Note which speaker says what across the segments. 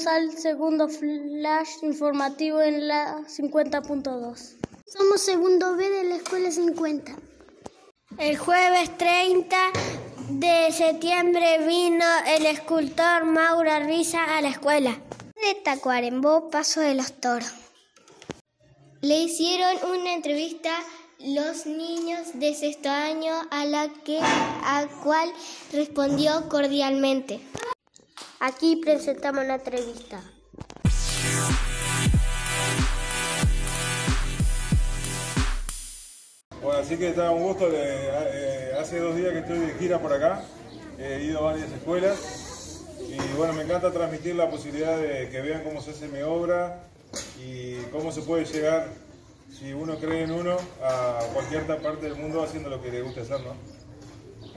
Speaker 1: Bienvenidos al segundo flash informativo en la 50.2.
Speaker 2: Somos segundo B de la escuela 50.
Speaker 3: El jueves 30 de septiembre vino el escultor Maura Risa a la escuela.
Speaker 2: De Tacuarembó, Paso de los Toros.
Speaker 4: Le hicieron una entrevista los niños de sexto año a la que a cual respondió cordialmente.
Speaker 3: Aquí presentamos la entrevista.
Speaker 5: Bueno, así que está un gusto. Eh, hace dos días que estoy de gira por acá. He ido a varias escuelas y bueno, me encanta transmitir la posibilidad de que vean cómo se hace mi obra y cómo se puede llegar si uno cree en uno, a cualquier parte del mundo haciendo lo que le gusta hacer, ¿no?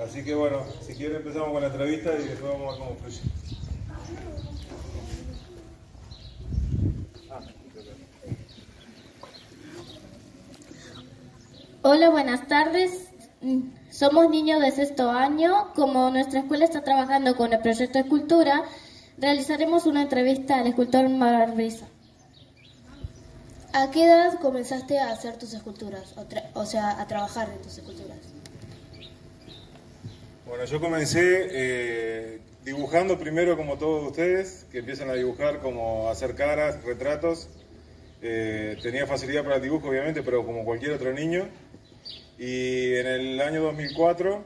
Speaker 5: Así que bueno, si quiere empezamos con la entrevista y después vamos a ver cómo fluye.
Speaker 6: Hola, buenas tardes. Somos niños de sexto año. Como nuestra escuela está trabajando con el proyecto de escultura, realizaremos una entrevista al escultor Marrisa.
Speaker 7: ¿A qué edad comenzaste a hacer tus esculturas? O, sea, a trabajar en tus esculturas.
Speaker 5: Bueno, yo comencé eh, dibujando primero como todos ustedes, que empiezan a dibujar como hacer caras, retratos. Eh, tenía facilidad para el dibujo, obviamente, pero como cualquier otro niño. Y en el año 2004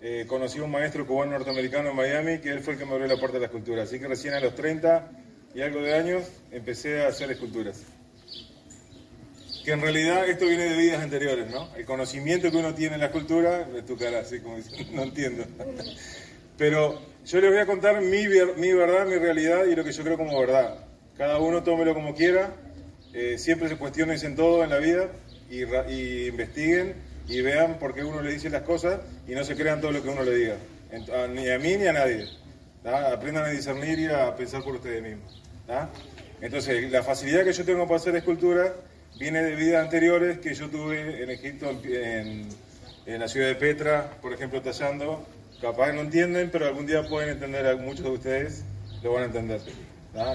Speaker 5: eh, conocí a un maestro cubano norteamericano en Miami, que él fue el que me abrió la puerta de la escultura. Así que recién a los 30 y algo de años empecé a hacer esculturas que en realidad esto viene de vidas anteriores, ¿no? El conocimiento que uno tiene en la cultura, de tu cara así como dice, no entiendo. Pero yo les voy a contar mi, mi, verdad, mi realidad y lo que yo creo como verdad. Cada uno tómelo como quiera, eh, siempre se cuestionen en todo en la vida y, y, investiguen y vean por qué uno le dice las cosas y no se crean todo lo que uno le diga, ni a mí ni a nadie. Aprendan a discernir y a pensar por ustedes mismos. Entonces, la facilidad que yo tengo para hacer escultura viene de vidas anteriores que yo tuve en Egipto, en, la ciudad de Petra, por ejemplo, tallando. Capaz no entienden, pero algún día pueden entender, muchos de ustedes lo van a entender.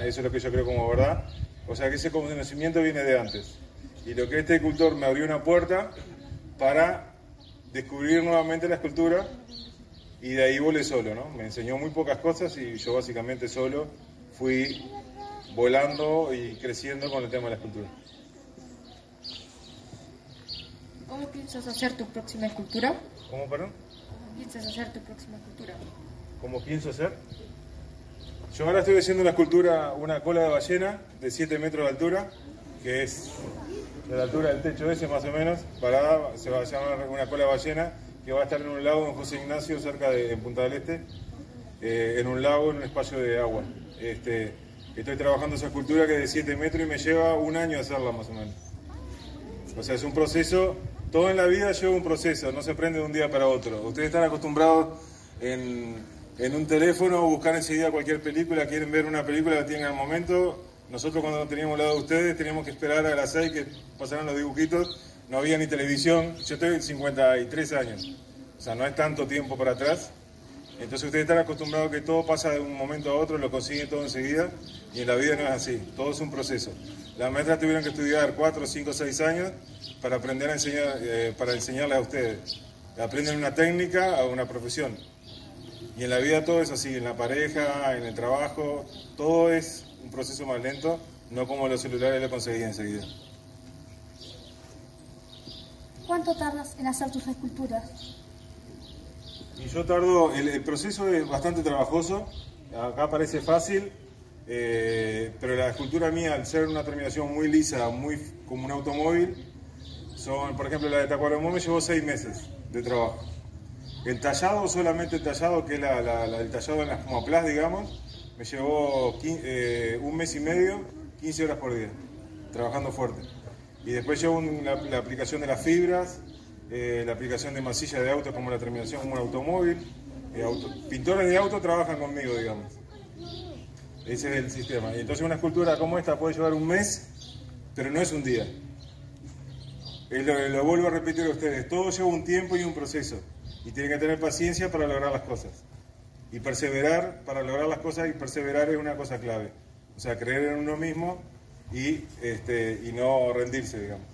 Speaker 5: Eso es lo que yo creo como verdad. O sea que ese conocimiento viene de antes. Y lo que este escultor me abrió una puerta para descubrir nuevamente la escultura y de ahí volé solo, ¿no? Me enseñó muy pocas cosas y yo básicamente solo fui volando y creciendo con el tema de la escultura.
Speaker 7: ¿Cómo piensas hacer tu próxima escultura?
Speaker 5: ¿Cómo, perdón?
Speaker 7: ¿Cómo piensas hacer tu próxima escultura?
Speaker 5: ¿Cómo pienso hacer? Yo ahora estoy haciendo una escultura, una cola de ballena de 7 metros de altura, que es de la altura del techo ese más o menos, parada, se va a llamar una cola ballena, que va a estar en un lago en José Ignacio, cerca de Punta del Este, eh, en un lago, en un espacio de agua. Este, estoy trabajando esa escultura que es de 7 metros y me lleva un año hacerla más o menos. O sea, es un proceso todo en la vida lleva un proceso, no se prende de un día para otro. Ustedes están acostumbrados en, un teléfono buscar enseguida cualquier película, quieren ver una película, la tienen al momento. Nosotros cuando teníamos lado de ustedes teníamos que esperar a las 6 que pasaran los dibujitos, no había ni televisión. Yo estoy 53 años, o sea, no es tanto tiempo para atrás. Entonces ustedes están acostumbrados a que todo pasa de un momento a otro, lo consiguen todo enseguida, y en la vida no es así, todo es un proceso. Las maestras tuvieron que estudiar 4, 5, 6 años para aprender a enseñar, eh, para enseñarles a ustedes. Aprenden una técnica a una profesión. Y en la vida todo es así, en la pareja, en el trabajo, todo es un proceso más lento, no como los celulares lo conseguí enseguida.
Speaker 7: ¿Cuánto tardas en hacer tus esculturas?
Speaker 5: Y yo tardo, el, proceso es bastante trabajoso, acá parece fácil, eh, pero la escultura mía, al ser una terminación muy lisa, muy como un automóvil, son, por ejemplo, la de Tacuarembó me llevó seis meses de trabajo. El tallado, solamente el tallado, que es la, el tallado en las plas, digamos, me llevó eh, un mes y medio, 15 horas por día, trabajando fuerte. Y después llevo la, aplicación de las fibras, eh, la aplicación de masilla de auto como la terminación como un automóvil. Eh, pintores de auto trabajan conmigo, digamos. Ese es el sistema. Y entonces una escultura como esta puede llevar un mes, pero no es un día. Lo, vuelvo a repetir a ustedes, todo lleva un tiempo y un proceso y tienen que tener paciencia para lograr las cosas. Y perseverar, para lograr las cosas y perseverar es una cosa clave. O sea, creer en uno mismo y, este, y no rendirse, digamos.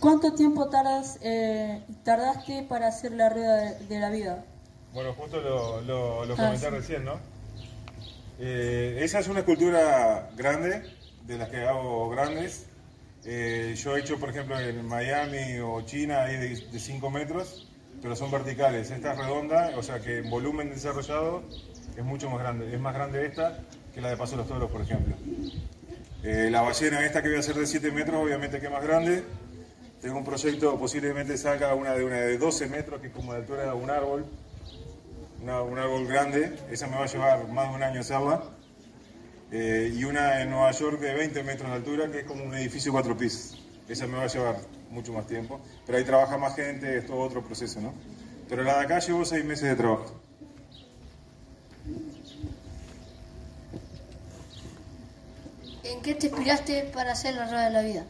Speaker 8: ¿Cuánto tiempo tardas, eh, tardaste para hacer la rueda de, la vida?
Speaker 5: Bueno, justo lo, lo, ah, comenté recién, ¿no? Eh, esa es una escultura grande, de las que hago grandes. Eh, yo he hecho, por ejemplo, en Miami o China, ahí de 5 metros, pero son verticales. Esta es redonda, o sea que en volumen desarrollado es mucho más grande. Es más grande esta que la de Paso de los Toros, por ejemplo. la ballena esta que voy a hacer de 7 metros, obviamente que es más grande. Tengo un proyecto, posiblemente salga una de una de 12 metros, que es como de altura de un árbol, un árbol grande, esa me va a llevar más de un año hacerla. Eh, y una en Nueva York de 20 metros de altura, que es como un edificio de cuatro pisos. Esa me va a llevar mucho más tiempo, pero ahí trabaja más gente, es todo otro proceso, ¿no? Pero la de acá llevo seis meses de trabajo.
Speaker 1: ¿En qué te inspiraste para hacer la rueda de la vida?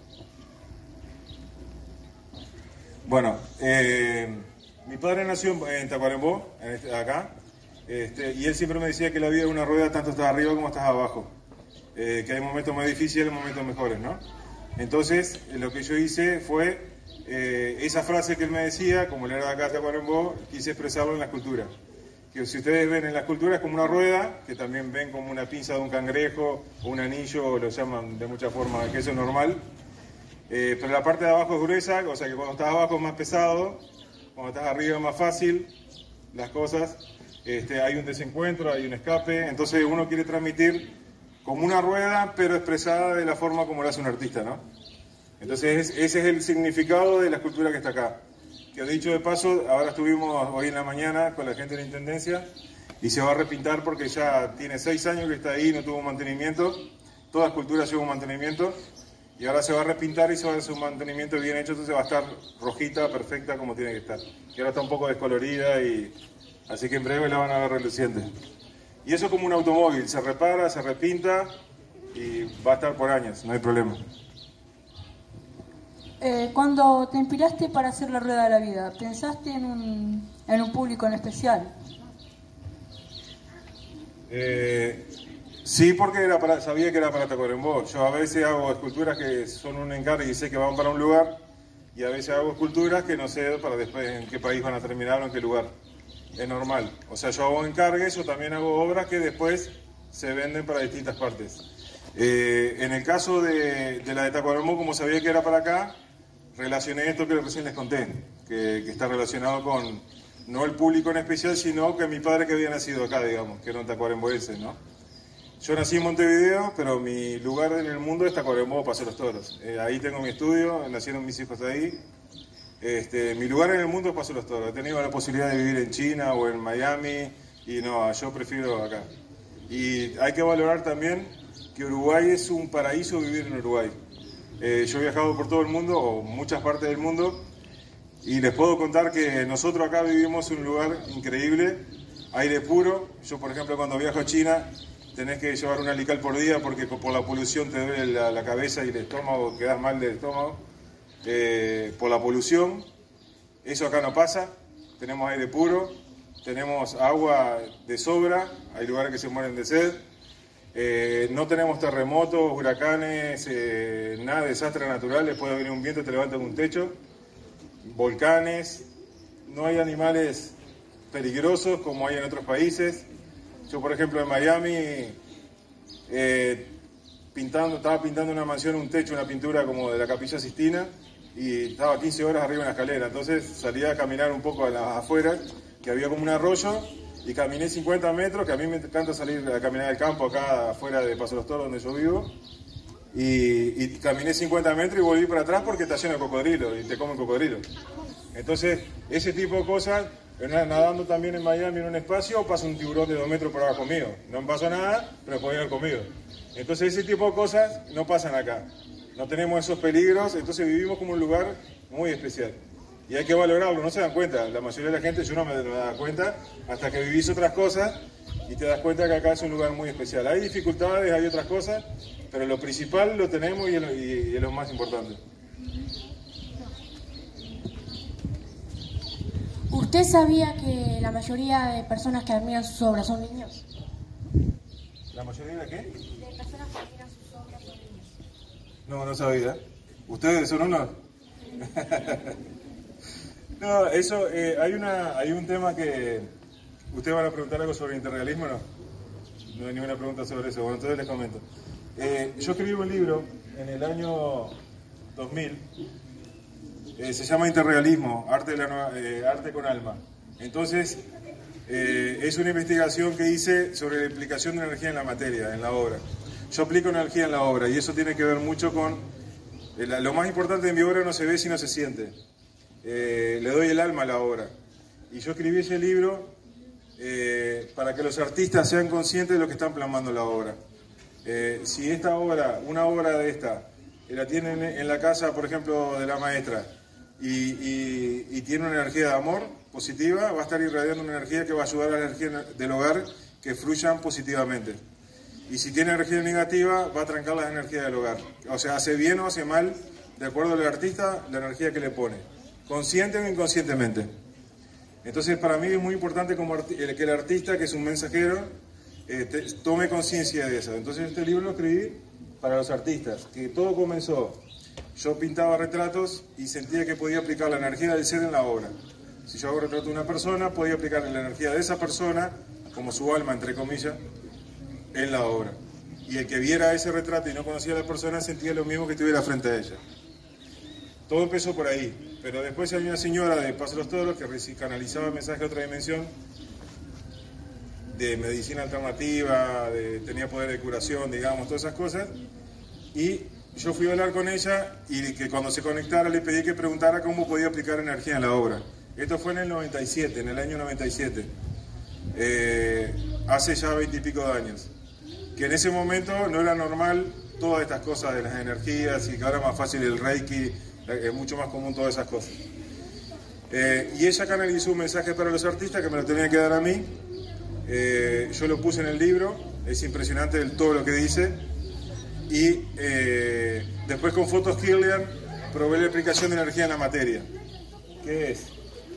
Speaker 5: Bueno, eh, mi padre nació en Tacuarembó, este, acá, este, y él siempre me decía que la vida es una rueda tanto estás arriba como estás abajo, eh, que hay momentos más difíciles momentos mejores, ¿no? Entonces, lo que yo hice fue eh, esa frase que él me decía, como él era de acá de Tacuarembó, quise expresarlo en la escultura. Que si ustedes ven en la escultura es como una rueda, que también ven como una pinza de un cangrejo o un anillo, lo llaman de muchas formas, que eso es normal. Eh, pero la parte de abajo es gruesa, o sea que cuando estás abajo es más pesado, cuando estás arriba es más fácil las cosas. Este, hay un desencuentro, hay un escape, entonces uno quiere transmitir como una rueda, pero expresada de la forma como lo hace un artista, ¿no? Entonces ese es el significado de la escultura que está acá. Que dicho de paso, ahora estuvimos hoy en la mañana con la gente de la Intendencia y se va a repintar porque ya tiene seis años que está ahí, no tuvo mantenimiento. Toda escultura lleva un mantenimiento y ahora se va a repintar y se va a hacer un mantenimiento bien hecho, entonces va a estar rojita, perfecta como tiene que estar. Y ahora está un poco descolorida y así que en breve la van a ver reluciente. Y eso como un automóvil, se repara, se repinta y va a estar por años, no hay problema.
Speaker 8: Eh, cuando te inspiraste para hacer la rueda de la vida, ¿pensaste en un, en un público en especial?
Speaker 5: Eh, Sí, porque era para, sabía que era para Tacuarembó. Yo a veces hago esculturas que son un encargo y sé que van para un lugar, y a veces hago esculturas que no sé para después en qué país van a terminar o en qué lugar. Es normal. O sea, yo hago encargues o también hago obras que después se venden para distintas partes. Eh, en el caso de, la de Tacuarembó, como sabía que era para acá, relacioné esto que recién les conté, que, que está relacionado con no el público en especial, sino que mi padre que había nacido acá, digamos, que era un tacuaremboense, ¿no? Yo nací en Montevideo, pero mi lugar en el mundo es Tacuarembó, Paso los Toros. Eh, ahí tengo mi estudio, nacieron mis hijos ahí. Este, mi lugar en el mundo es Paso los Toros. He tenido la posibilidad de vivir en China o en Miami y no, yo prefiero acá. Y hay que valorar también que Uruguay es un paraíso vivir en Uruguay. Eh, yo he viajado por todo el mundo, o muchas partes del mundo, y les puedo contar que nosotros acá vivimos en un lugar increíble, aire puro. Yo, por ejemplo, cuando viajo a China, tenés que llevar un alical por día porque por la polución te duele la, cabeza y el estómago, quedas mal del estómago, eh, por la polución. Eso acá no pasa, tenemos aire puro, tenemos agua de sobra, hay lugares que se mueren de sed, eh, no tenemos terremotos, huracanes, eh, nada de desastres naturales, puede venir un viento te levanta un techo, volcanes, no hay animales peligrosos como hay en otros países. Yo, por ejemplo, en Miami, pintando, estaba pintando una mansión, un techo, una pintura como de la Capilla Sistina, y estaba 15 horas arriba en la escalera. Entonces salía a caminar un poco a las afueras, que había como un arroyo, y caminé 50 metros, que a mí me encanta salir a caminar al campo acá afuera de Paso los Toros, donde yo vivo. Y, y, caminé 50 metros y volví para atrás porque está lleno de cocodrilos y te comen cocodrilos. Entonces, ese tipo de cosas nadando también en Miami en un espacio, pasa un tiburón de dos metros por abajo mío. No me pasó nada, pero podía haber comido. Entonces ese tipo de cosas no pasan acá. No tenemos esos peligros, entonces vivimos como un lugar muy especial. Y hay que valorarlo, no se dan cuenta. La mayoría de la gente, yo no me, me da cuenta, hasta que vivís otras cosas y te das cuenta que acá es un lugar muy especial. Hay dificultades, hay otras cosas, pero lo principal lo tenemos y es lo más importante.
Speaker 9: ¿Usted sabía que la mayoría de personas que admiran sus obras son niños?
Speaker 5: ¿La mayoría de qué?
Speaker 9: De personas que admiran sus obras son niños.
Speaker 5: No, no sabía. ¿Ustedes son uno? no, eso, eh, hay, una, hay un tema que... ¿Ustedes van a preguntar algo sobre interrealismo no? No hay ninguna pregunta sobre eso. Bueno, entonces les comento. Eh, yo escribí un libro en el año 2000. Eh, se llama Interrealismo, arte, eh, arte con alma. Entonces, eh, es una investigación que hice sobre la implicación de la energía en la materia, en la obra. Yo aplico energía en la obra y eso tiene que ver mucho con... lo más importante de mi obra no se ve si no se siente. le doy el alma a la obra. Y yo escribí ese libro para que los artistas sean conscientes de lo que están plasmando la obra. si esta obra, una obra de esta, la tienen en la casa, por ejemplo, de la maestra, y, tiene una energía de amor positiva, va a estar irradiando una energía que va a ayudar a la energía del hogar que fluyan positivamente. Y si tiene energía negativa, va a trancar las energías del hogar. O sea, hace bien o hace mal, de acuerdo al artista, la energía que le pone, consciente o inconscientemente. Entonces, para mí es muy importante como que el artista, que es un mensajero, eh, tome conciencia de eso. Entonces, este libro lo escribí para los artistas, que todo comenzó yo pintaba retratos y sentía que podía aplicar la energía del ser en la obra. Si yo hago retrato de una persona, podía aplicar la energía de esa persona, como su alma, entre comillas, en la obra. Y el que viera ese retrato y no conocía a la persona sentía lo mismo que estuviera frente a ella. Todo empezó por ahí, pero después hay una señora de Paso de los Toros que canalizaba mensaje a otra dimensión de medicina alternativa, de, tenía poder de curación, digamos, todas esas cosas, y yo fui a hablar con ella y que cuando se conectara le pedí que preguntara cómo podía aplicar energía en la obra. Esto fue en el 97, en el año 97, eh, hace ya veintipico de años. Que en ese momento no era normal todas estas cosas de las energías y que ahora es más fácil el reiki, es mucho más común todas esas cosas. Eh, y ella canalizó un mensaje para los artistas que me lo tenía que dar a mí. Eh, yo lo puse en el libro, es impresionante todo lo que dice y eh, después con Fotos Kirlian probé la aplicación de energía en la materia. ¿Qué es?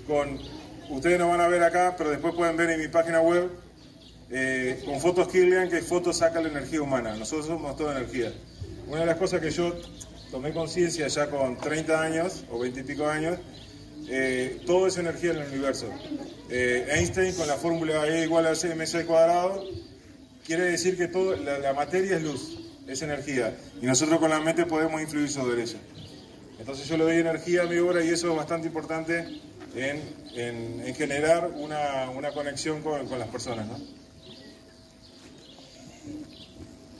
Speaker 5: Con, ustedes no van a ver acá, pero después pueden ver en mi página web, eh, con Fotos Kirlian, que fotos saca la energía humana. Nosotros somos toda energía. Una de las cosas que yo tomé conciencia ya con 30 años o 20 y pico años, eh, todo es energía en el universo. Einstein con la fórmula E igual a mc cuadrado, quiere decir que todo, la materia es luz es energía. Y nosotros con la mente podemos influir sobre ella. Entonces yo le doy energía a mi obra y eso es bastante importante en, generar una, conexión con, las personas. ¿no?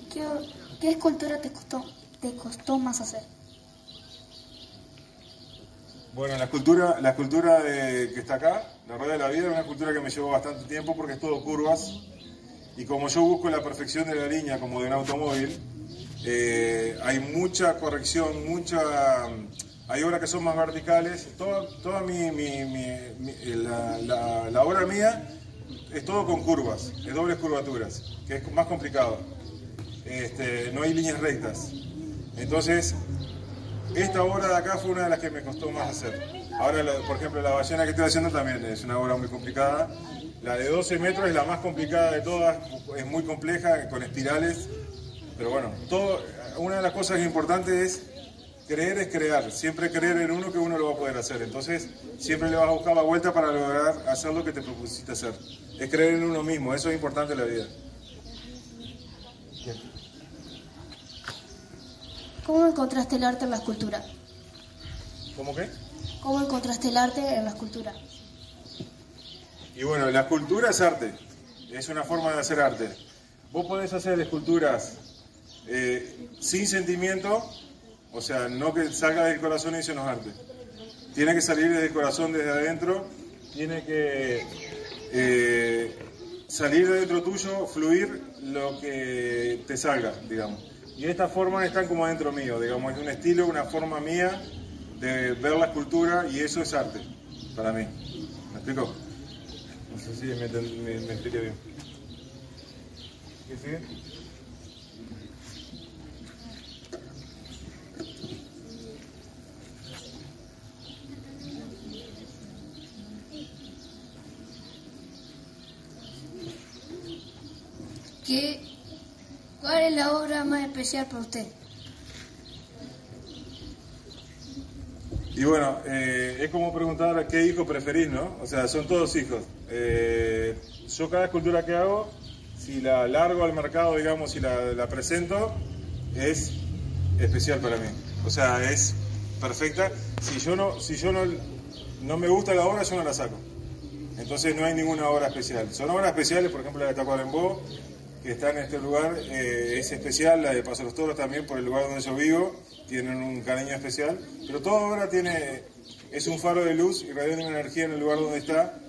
Speaker 9: ¿Qué, escultura te costó, más hacer?
Speaker 5: Bueno, la escultura, la escultura que está acá, la rueda de la vida, es una escultura que me llevó bastante tiempo porque es todo curvas. Y como yo busco la perfección de la línea como de un automóvil, eh, hay mucha corrección, mucha... Hay obras que son más verticales. Toda, toda mi, la, obra mía es todo con curvas, es dobles curvaturas, que es más complicado. Este, no hay líneas rectas. Entonces, esta obra de acá fue una de las que me costó más hacer. Ahora, por ejemplo, la ballena que estoy haciendo también es una obra muy complicada. La de 12 metros es la más complicada de todas, es muy compleja, con espirales. Pero bueno, todo, una de las cosas importantes es creer es crear, siempre creer en uno que uno lo va a poder hacer. Entonces, siempre le vas a buscar la vuelta para lograr hacer lo que te propusiste hacer. Es creer en uno mismo, eso es importante en la vida.
Speaker 9: ¿Cómo encontraste el arte en la escultura?
Speaker 5: ¿Cómo qué?
Speaker 9: ¿Cómo encontraste el arte en la escultura?
Speaker 5: Y bueno, la escultura es arte, es una forma de hacer arte. Vos podés hacer esculturas eh, sin sentimiento, o sea, no que salga del corazón y se nos arte. Tiene que salir desde el corazón, desde adentro, tiene que eh, salir de dentro tuyo, fluir lo que te salga, digamos. Y estas formas están como adentro mío, digamos, es un estilo, una forma mía de ver la escultura y eso es arte para mí. ¿Me explico? No sé si me, me, me expliqué bien. ¿Qué sigue?
Speaker 9: es la obra más especial para usted?
Speaker 5: Y bueno, eh, es como preguntar a qué hijo preferís, ¿no? O sea, son todos hijos. Eh, yo cada escultura que hago, si la largo al mercado, digamos, y la, la presento, es especial para mí. O sea, es perfecta. Si yo no, si yo no, no me gusta la obra, yo no la saco. Entonces no hay ninguna obra especial. Son obras especiales, por ejemplo la de Tacuarembó, que está en este lugar, eh, es especial, la de Paso los Toros también por el lugar donde yo vivo, tienen un cariño especial, pero toda obra tiene, es un faro de luz y radiante una energía en el lugar donde está,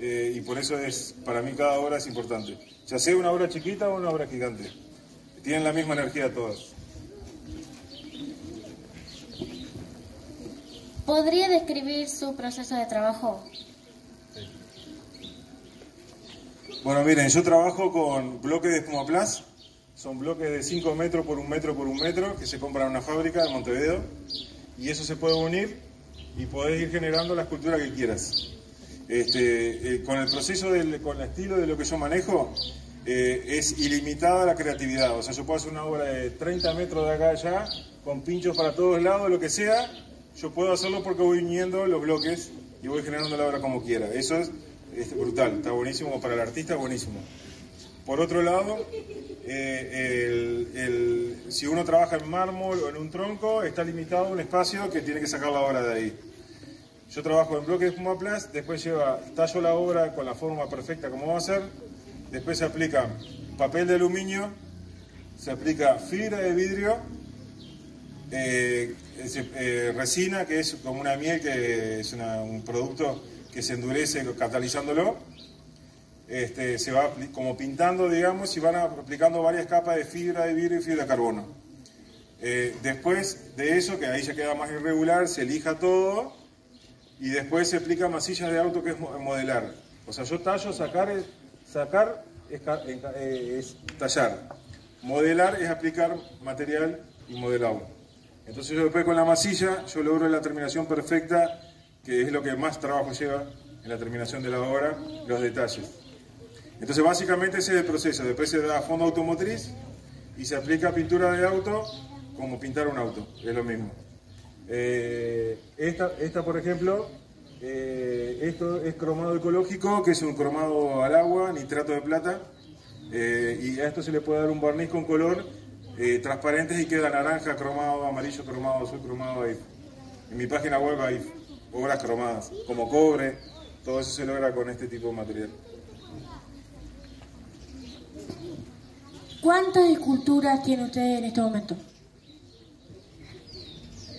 Speaker 5: eh, y por eso es, para mí cada obra es importante. Ya sea una obra chiquita o una obra gigante, tienen la misma energía todas.
Speaker 6: ¿Podría describir su proceso de trabajo?
Speaker 5: Bueno, miren, yo trabajo con bloques de espumaplas. Son bloques de 5 metros por un metro por un metro que se compran en una fábrica de Montevideo. Y eso se puede unir y podés ir generando la escultura que quieras. Este, eh, con el proceso, del, con el estilo de lo que yo manejo, eh, es ilimitada la creatividad. O sea, yo puedo hacer una obra de 30 metros de acá a allá, con pinchos para todos lados, lo que sea. Yo puedo hacerlo porque voy uniendo los bloques y voy generando la obra como quiera. Eso es es brutal, está buenísimo para el artista, buenísimo. Por otro lado, eh, si uno trabaja en mármol o en un tronco, está limitado a un espacio que tiene que sacar la obra de ahí. Yo trabajo en bloque de espumaplas, después lleva, tallo la obra con la forma perfecta como va a ser, después se aplica papel de aluminio, se aplica fibra de vidrio, eh, eh, resina, que es como una miel, que es un producto que se endurece catalizándolo, este, se va como pintando, digamos, y van aplicando varias capas de fibra de vidrio y fibra de carbono. Eh, después de eso, que ahí ya queda más irregular, se elija todo y después se aplica masilla de auto que es modelar. O sea, yo tallo, sacar, es, sacar es, eh, es tallar. Modelar es aplicar material y modelado. Entonces yo después con la masilla, yo logro la terminación perfecta que es lo que más trabajo lleva en la terminación de la obra, los detalles. Entonces básicamente ese es el proceso, después se da fondo automotriz y se aplica pintura de auto como pintar un auto, es lo mismo. Eh, esta, esta, por ejemplo, eh, esto es cromado ecológico, que es un cromado al agua, nitrato de plata, eh, y a esto se le puede dar un barniz con color transparente y queda naranja, cromado, amarillo, cromado, azul, cromado ahí. En mi página web hay obras cromadas, como cobre, todo eso se logra con este tipo de material.
Speaker 9: ¿Cuántas esculturas tiene usted en este momento?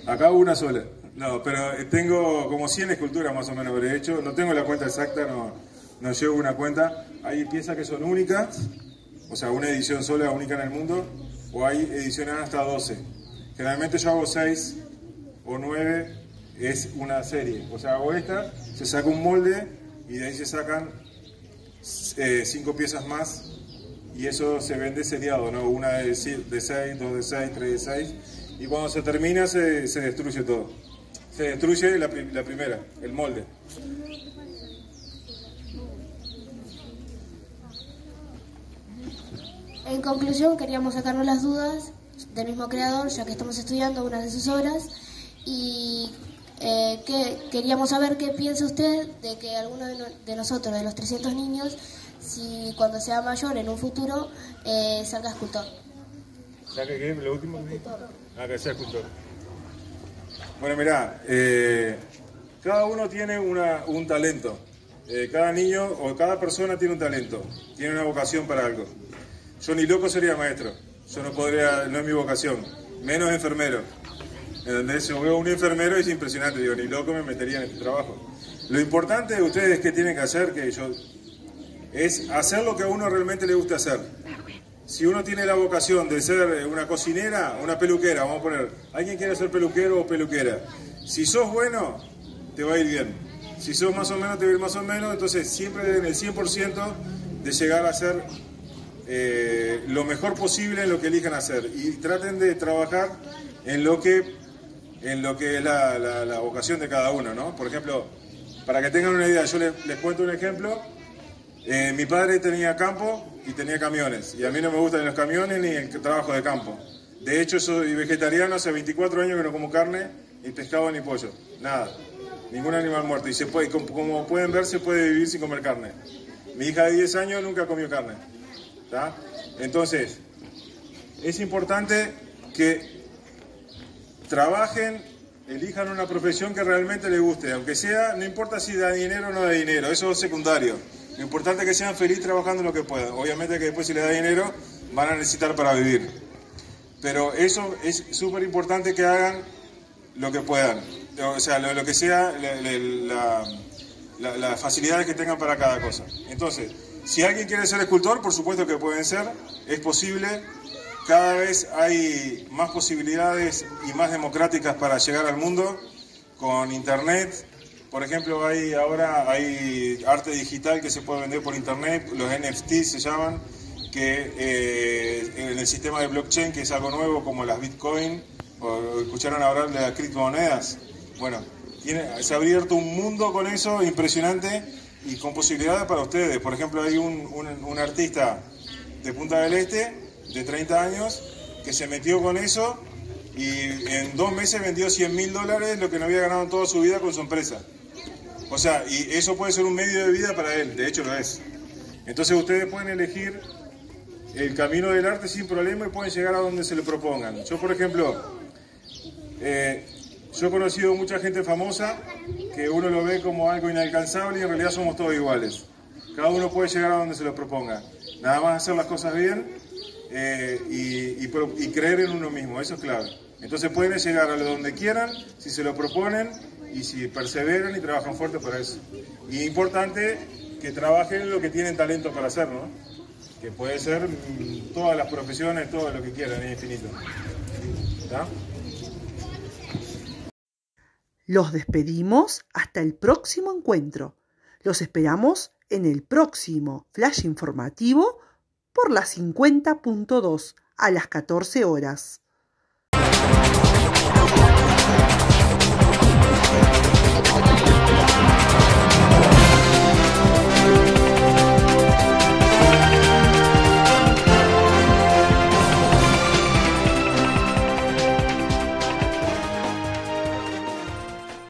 Speaker 5: Acá una sola. No, pero tengo como 100 esculturas más o menos, pero de hecho no tengo la cuenta exacta, no, no llevo una cuenta. Hay piezas que son únicas, o sea, una edición sola, única en el mundo, o hay ediciones hasta 12. Generalmente yo hago 6 o 9 es una serie. O sea, hago esta, se saca un molde y de ahí se sacan eh, cinco piezas más y eso se vende seriado, ¿no? Una de 6, dos de 6, tres de 6 y cuando se termina se, se destruye todo. Se destruye la, la primera, el molde.
Speaker 7: En conclusión, queríamos sacarnos las dudas del mismo creador, ya que estamos estudiando una de sus obras, y eh, que queríamos saber qué piensa usted de que alguno de, nosotros, de los 300 niños, si cuando sea mayor en un futuro, eh, salga escultor.
Speaker 5: ¿Lo último Ah, que sea escultor. Bueno, mirá, eh, cada uno tiene una, un talento. Eh, cada niño o cada persona tiene un talento, tiene una vocación para algo. Yo ni loco sería maestro, yo no podría, no es mi vocación, menos enfermero. ¿Entendés? Si veo un enfermero es impresionante, digo, ni loco me metería en este trabajo. Lo importante de ustedes que tienen que hacer, que yo, es hacer lo que a uno realmente le gusta hacer. Si uno tiene la vocación de ser una cocinera, una peluquera, vamos a poner, alguien quiere ser peluquero o peluquera. Si sos bueno, te va a ir bien. Si sos más o menos, te va a ir más o menos. Entonces, siempre en el 100% de llegar a ser eh, lo mejor posible en lo que elijan hacer. Y traten de trabajar en lo que en lo que es la, vocación de cada uno, ¿no? Por ejemplo, para que tengan una idea, yo les, cuento un ejemplo. Eh, mi padre tenía campo y tenía camiones, y a mí no me gustan los camiones ni el trabajo de campo. De hecho, soy vegetariano, hace 24 años que no como carne, ni pescado ni pollo, nada, ningún animal muerto. Y se puede, como, pueden ver, se puede vivir sin comer carne. Mi hija de 10 años nunca comió carne. Entonces, es importante que trabajen, elijan una profesión que realmente les guste, aunque sea, no importa si da dinero o no da dinero, eso es secundario. Lo importante es que sean felices trabajando lo que puedan. Obviamente que después si les da dinero van a necesitar para vivir. Pero eso es súper importante que hagan lo que puedan. O sea, lo, que sea, las facilidades que tengan para cada cosa. Entonces, si alguien quiere ser escultor, por supuesto que pueden ser, es posible. Cada vez hay más posibilidades y más democráticas para llegar al mundo con internet. Por ejemplo, hay ahora hay arte digital que se puede vender por internet, los NFT se llaman, que eh, en el sistema de blockchain, que es algo nuevo como las Bitcoin, o escucharon hablar de las criptomonedas. Bueno, se ha abierto un mundo con eso impresionante y con posibilidades para ustedes. Por ejemplo, hay un, un, artista de Punta del Este de 30 años que se metió con eso y en dos meses vendió 100 mil dólares, lo que no había ganado en toda su vida con su empresa. O sea, y eso puede ser un medio de vida para él, de hecho lo es. Entonces ustedes pueden elegir el camino del arte sin problema y pueden llegar a donde se le propongan. Yo, por ejemplo, eh, yo he conocido mucha gente famosa que uno lo ve como algo inalcanzable y en realidad somos todos iguales. Cada uno puede llegar a donde se lo proponga. Nada más hacer las cosas bien eh, y, creer en uno mismo, eso es clave. Entonces pueden llegar a donde quieran si se lo proponen y si perseveran y trabajan fuerte para eso. Y importante que trabajen lo que tienen talento para hacer, ¿no? Que puede ser mm, todas las profesiones, todo lo que quieran, es infinito. ¿Está?
Speaker 10: Los despedimos hasta el próximo encuentro. Los esperamos en el próximo flash informativo por la 50.2 a las 14 horas.